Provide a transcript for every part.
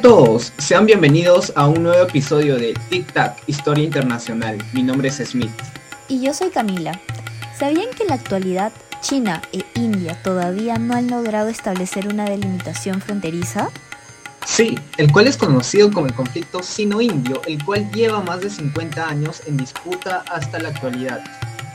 a todos, sean bienvenidos a un nuevo episodio de Tic Tac, Historia Internacional. Mi nombre es Smith. Y yo soy Camila. ¿Sabían que en la actualidad China e India todavía no han logrado establecer una delimitación fronteriza? Sí, el cual es conocido como el conflicto sino-indio, el cual lleva más de 50 años en disputa hasta la actualidad.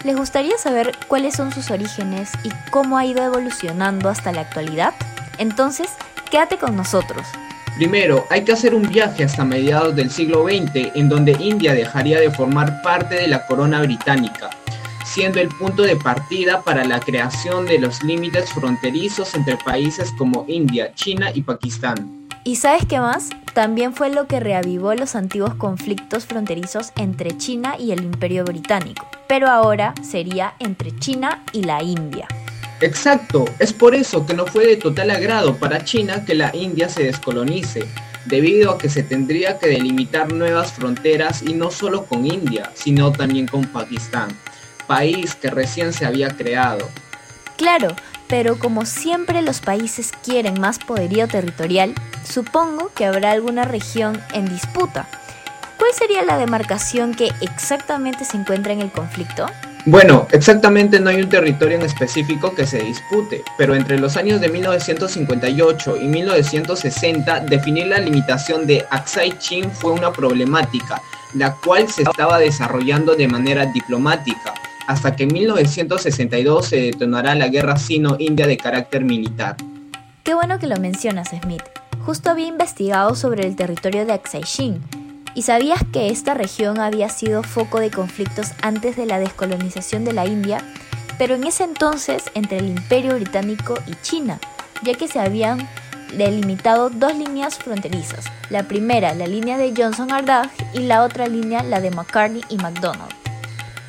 ¿Les gustaría saber cuáles son sus orígenes y cómo ha ido evolucionando hasta la actualidad? Entonces, quédate con nosotros. Primero, hay que hacer un viaje hasta mediados del siglo XX, en donde India dejaría de formar parte de la corona británica, siendo el punto de partida para la creación de los límites fronterizos entre países como India, China y Pakistán. ¿Y sabes qué más? También fue lo que reavivó los antiguos conflictos fronterizos entre China y el Imperio Británico pero ahora sería entre China y la India. Exacto, es por eso que no fue de total agrado para China que la India se descolonice, debido a que se tendría que delimitar nuevas fronteras y no solo con India, sino también con Pakistán, país que recién se había creado. Claro, pero como siempre los países quieren más poderío territorial, supongo que habrá alguna región en disputa. ¿Cuál sería la demarcación que exactamente se encuentra en el conflicto? Bueno, exactamente no hay un territorio en específico que se dispute, pero entre los años de 1958 y 1960 definir la limitación de Aksai Chin fue una problemática, la cual se estaba desarrollando de manera diplomática, hasta que en 1962 se detonará la guerra sino-india de carácter militar. Qué bueno que lo mencionas, Smith. Justo había investigado sobre el territorio de Aksai Chin ¿Y sabías que esta región había sido foco de conflictos antes de la descolonización de la India? Pero en ese entonces entre el Imperio Británico y China, ya que se habían delimitado dos líneas fronterizas. La primera, la línea de Johnson Ardagh, y la otra línea, la de McCartney y McDonald.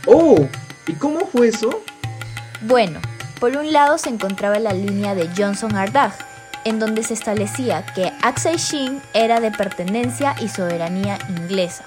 ¡Oh! ¿Y cómo fue eso? Bueno, por un lado se encontraba la línea de Johnson Ardagh, en donde se establecía que Aksai Chin era de pertenencia y soberanía inglesa.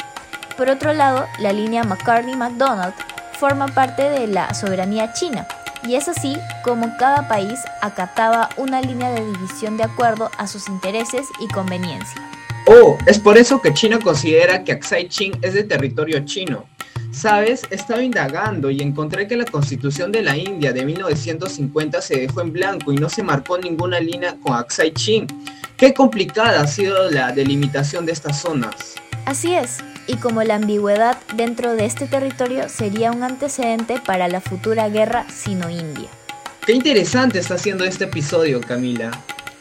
Por otro lado, la línea McCartney-MacDonald forma parte de la soberanía china, y es así como cada país acataba una línea de división de acuerdo a sus intereses y conveniencia. Oh, es por eso que China considera que Aksai Chin es de territorio chino. Sabes, estaba indagando y encontré que la constitución de la India de 1950 se dejó en blanco y no se marcó ninguna línea con Aksai Chin. Qué complicada ha sido la delimitación de estas zonas. Así es, y como la ambigüedad dentro de este territorio sería un antecedente para la futura guerra sino-india. Qué interesante está haciendo este episodio, Camila.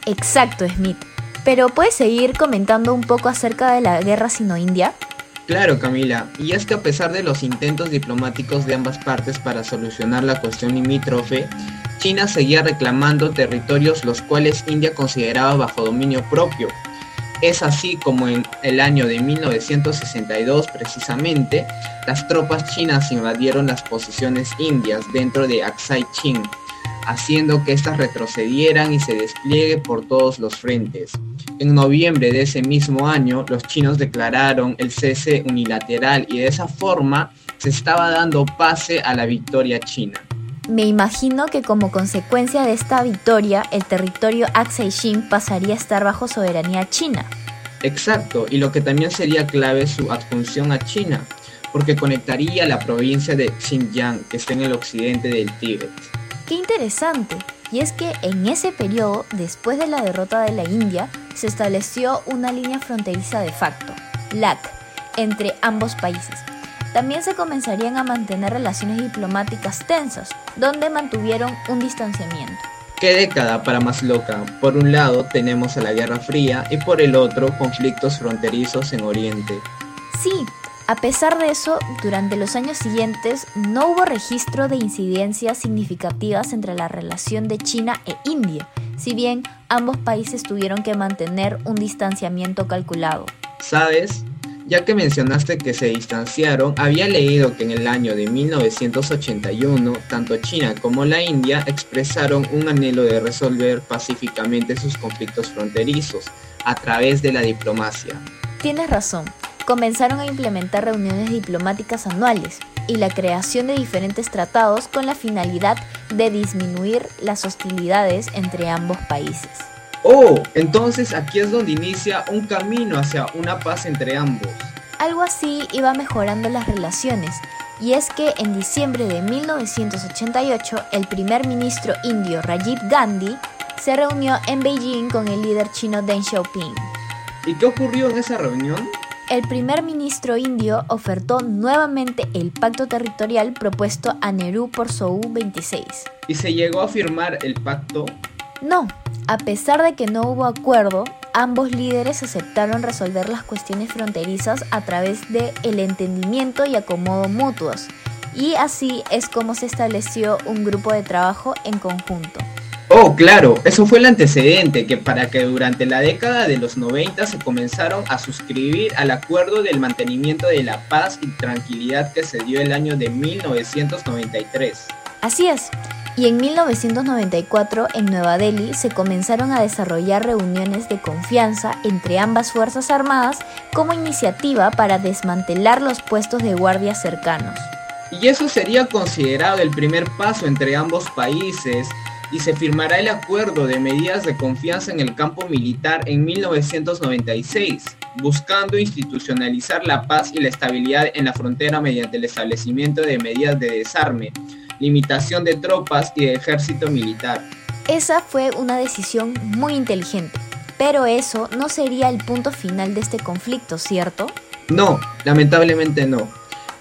Exacto, Smith. Pero ¿puedes seguir comentando un poco acerca de la guerra sino-india? Claro, Camila, y es que a pesar de los intentos diplomáticos de ambas partes para solucionar la cuestión limítrofe, China seguía reclamando territorios los cuales India consideraba bajo dominio propio. Es así como en el año de 1962 precisamente, las tropas chinas invadieron las posiciones indias dentro de Aksai Chin, haciendo que éstas retrocedieran y se despliegue por todos los frentes. En noviembre de ese mismo año, los chinos declararon el cese unilateral y de esa forma se estaba dando pase a la victoria china. Me imagino que como consecuencia de esta victoria, el territorio Chin pasaría a estar bajo soberanía china. Exacto, y lo que también sería clave su adjunción a China, porque conectaría la provincia de Xinjiang, que está en el occidente del Tíbet. Qué interesante. Y es que en ese periodo, después de la derrota de la India, se estableció una línea fronteriza de facto, LAC, entre ambos países. También se comenzarían a mantener relaciones diplomáticas tensas, donde mantuvieron un distanciamiento. ¿Qué década para más loca? Por un lado tenemos a la Guerra Fría y por el otro conflictos fronterizos en Oriente. Sí, a pesar de eso, durante los años siguientes no hubo registro de incidencias significativas entre la relación de China e India, si bien ambos países tuvieron que mantener un distanciamiento calculado. ¿Sabes? Ya que mencionaste que se distanciaron, había leído que en el año de 1981, tanto China como la India expresaron un anhelo de resolver pacíficamente sus conflictos fronterizos a través de la diplomacia. Tienes razón comenzaron a implementar reuniones diplomáticas anuales y la creación de diferentes tratados con la finalidad de disminuir las hostilidades entre ambos países. Oh, entonces aquí es donde inicia un camino hacia una paz entre ambos. Algo así iba mejorando las relaciones, y es que en diciembre de 1988 el primer ministro indio Rajiv Gandhi se reunió en Beijing con el líder chino Deng Xiaoping. ¿Y qué ocurrió en esa reunión? El primer ministro indio ofertó nuevamente el pacto territorial propuesto a Nehru por Sou 26. ¿Y se llegó a firmar el pacto? No, a pesar de que no hubo acuerdo, ambos líderes aceptaron resolver las cuestiones fronterizas a través de el entendimiento y acomodo mutuos, y así es como se estableció un grupo de trabajo en conjunto. Oh, claro, eso fue el antecedente que para que durante la década de los 90 se comenzaron a suscribir al acuerdo del mantenimiento de la paz y tranquilidad que se dio el año de 1993. Así es. Y en 1994 en Nueva Delhi se comenzaron a desarrollar reuniones de confianza entre ambas Fuerzas Armadas como iniciativa para desmantelar los puestos de guardia cercanos. Y eso sería considerado el primer paso entre ambos países y se firmará el acuerdo de medidas de confianza en el campo militar en 1996, buscando institucionalizar la paz y la estabilidad en la frontera mediante el establecimiento de medidas de desarme, limitación de tropas y de ejército militar. Esa fue una decisión muy inteligente, pero eso no sería el punto final de este conflicto, ¿cierto? No, lamentablemente no.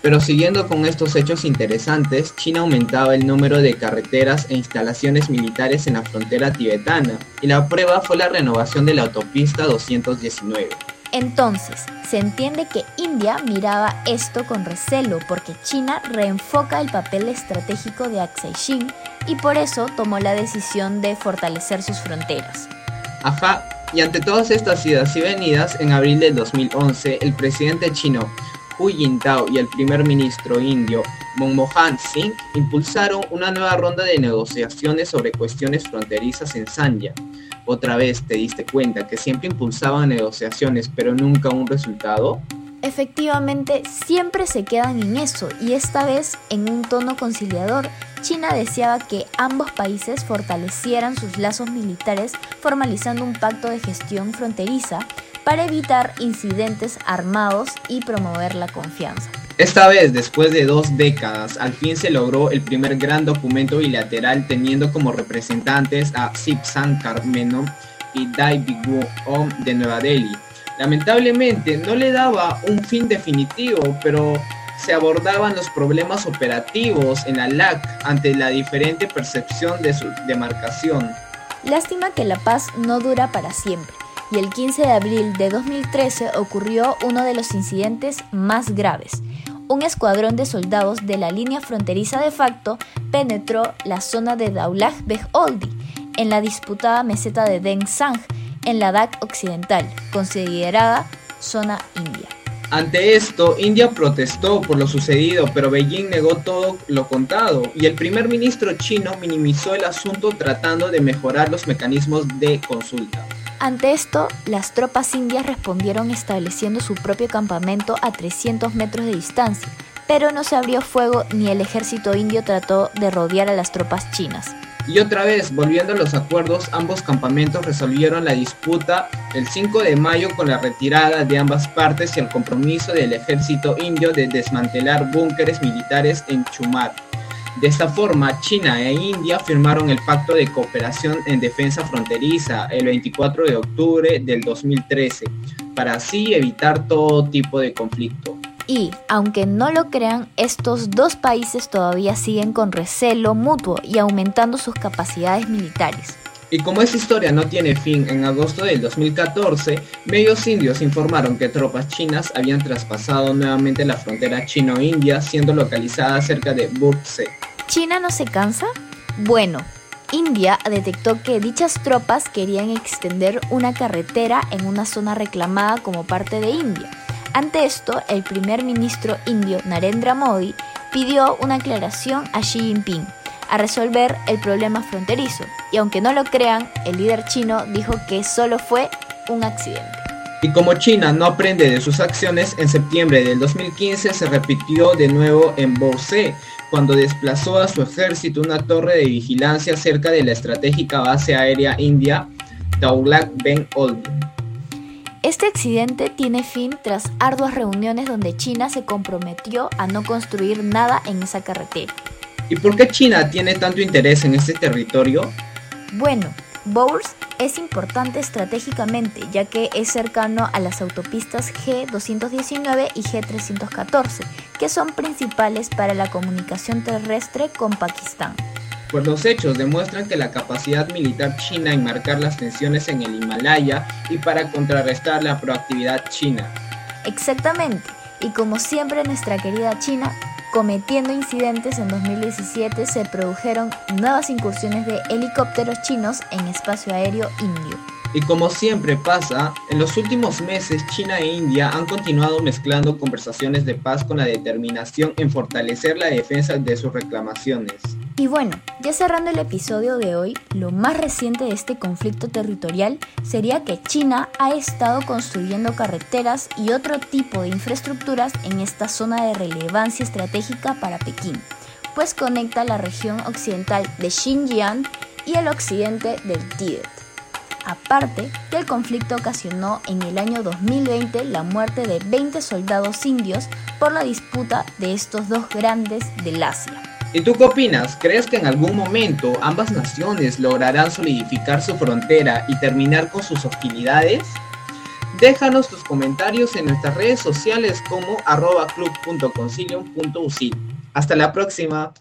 Pero siguiendo con estos hechos interesantes, China aumentaba el número de carreteras e instalaciones militares en la frontera tibetana, y la prueba fue la renovación de la autopista 219. Entonces, se entiende que India miraba esto con recelo porque China reenfoca el papel estratégico de Aksai y por eso tomó la decisión de fortalecer sus fronteras. Ajá, y ante todas estas idas y venidas, en abril de 2011, el presidente chino Hu Jintao y el primer ministro indio Manmohan Singh impulsaron una nueva ronda de negociaciones sobre cuestiones fronterizas en Sanya. Otra vez te diste cuenta que siempre impulsaban negociaciones pero nunca un resultado. Efectivamente, siempre se quedan en eso y esta vez en un tono conciliador. China deseaba que ambos países fortalecieran sus lazos militares formalizando un pacto de gestión fronteriza para evitar incidentes armados y promover la confianza. Esta vez, después de dos décadas, al fin se logró el primer gran documento bilateral teniendo como representantes a Sip Sankar Menon y Dai Bigwu Om de Nueva Delhi. Lamentablemente no le daba un fin definitivo, pero se abordaban los problemas operativos en la LAC ante la diferente percepción de su demarcación. Lástima que la paz no dura para siempre y el 15 de abril de 2013 ocurrió uno de los incidentes más graves. Un escuadrón de soldados de la línea fronteriza de facto penetró la zona de Daulah Beg Oldi, en la disputada meseta de Deng Sang, en la Ladakh occidental, considerada zona india. Ante esto, India protestó por lo sucedido, pero Beijing negó todo lo contado y el primer ministro chino minimizó el asunto tratando de mejorar los mecanismos de consulta. Ante esto, las tropas indias respondieron estableciendo su propio campamento a 300 metros de distancia, pero no se abrió fuego ni el ejército indio trató de rodear a las tropas chinas. Y otra vez, volviendo a los acuerdos, ambos campamentos resolvieron la disputa el 5 de mayo con la retirada de ambas partes y el compromiso del ejército indio de desmantelar búnkeres militares en Chumar. De esta forma, China e India firmaron el Pacto de Cooperación en Defensa Fronteriza el 24 de octubre del 2013, para así evitar todo tipo de conflicto. Y, aunque no lo crean, estos dos países todavía siguen con recelo mutuo y aumentando sus capacidades militares. Y como esa historia no tiene fin, en agosto del 2014, medios indios informaron que tropas chinas habían traspasado nuevamente la frontera chino-india, siendo localizada cerca de Burtse. ¿China no se cansa? Bueno, India detectó que dichas tropas querían extender una carretera en una zona reclamada como parte de India. Ante esto, el primer ministro indio Narendra Modi pidió una aclaración a Xi Jinping a resolver el problema fronterizo. Y aunque no lo crean, el líder chino dijo que solo fue un accidente. Y como China no aprende de sus acciones, en septiembre del 2015 se repitió de nuevo en Borse, cuando desplazó a su ejército una torre de vigilancia cerca de la estratégica base aérea india Taulak Ben Oldin. Este accidente tiene fin tras arduas reuniones donde China se comprometió a no construir nada en esa carretera. ¿Y por qué China tiene tanto interés en este territorio? Bueno, Bowers es importante estratégicamente ya que es cercano a las autopistas G219 y G314, que son principales para la comunicación terrestre con Pakistán. Pues los hechos demuestran que la capacidad militar china en marcar las tensiones en el Himalaya y para contrarrestar la proactividad china. Exactamente, y como siempre nuestra querida China, cometiendo incidentes en 2017 se produjeron nuevas incursiones de helicópteros chinos en espacio aéreo indio. Y como siempre pasa, en los últimos meses China e India han continuado mezclando conversaciones de paz con la determinación en fortalecer la defensa de sus reclamaciones. Y bueno, ya cerrando el episodio de hoy, lo más reciente de este conflicto territorial sería que China ha estado construyendo carreteras y otro tipo de infraestructuras en esta zona de relevancia estratégica para Pekín, pues conecta la región occidental de Xinjiang y el occidente del Tíbet. Aparte que el conflicto ocasionó en el año 2020 la muerte de 20 soldados indios por la disputa de estos dos grandes del Asia. ¿Y tú qué opinas? ¿Crees que en algún momento ambas naciones lograrán solidificar su frontera y terminar con sus hostilidades? Déjanos tus comentarios en nuestras redes sociales como arroba club.concilium.usil. Hasta la próxima.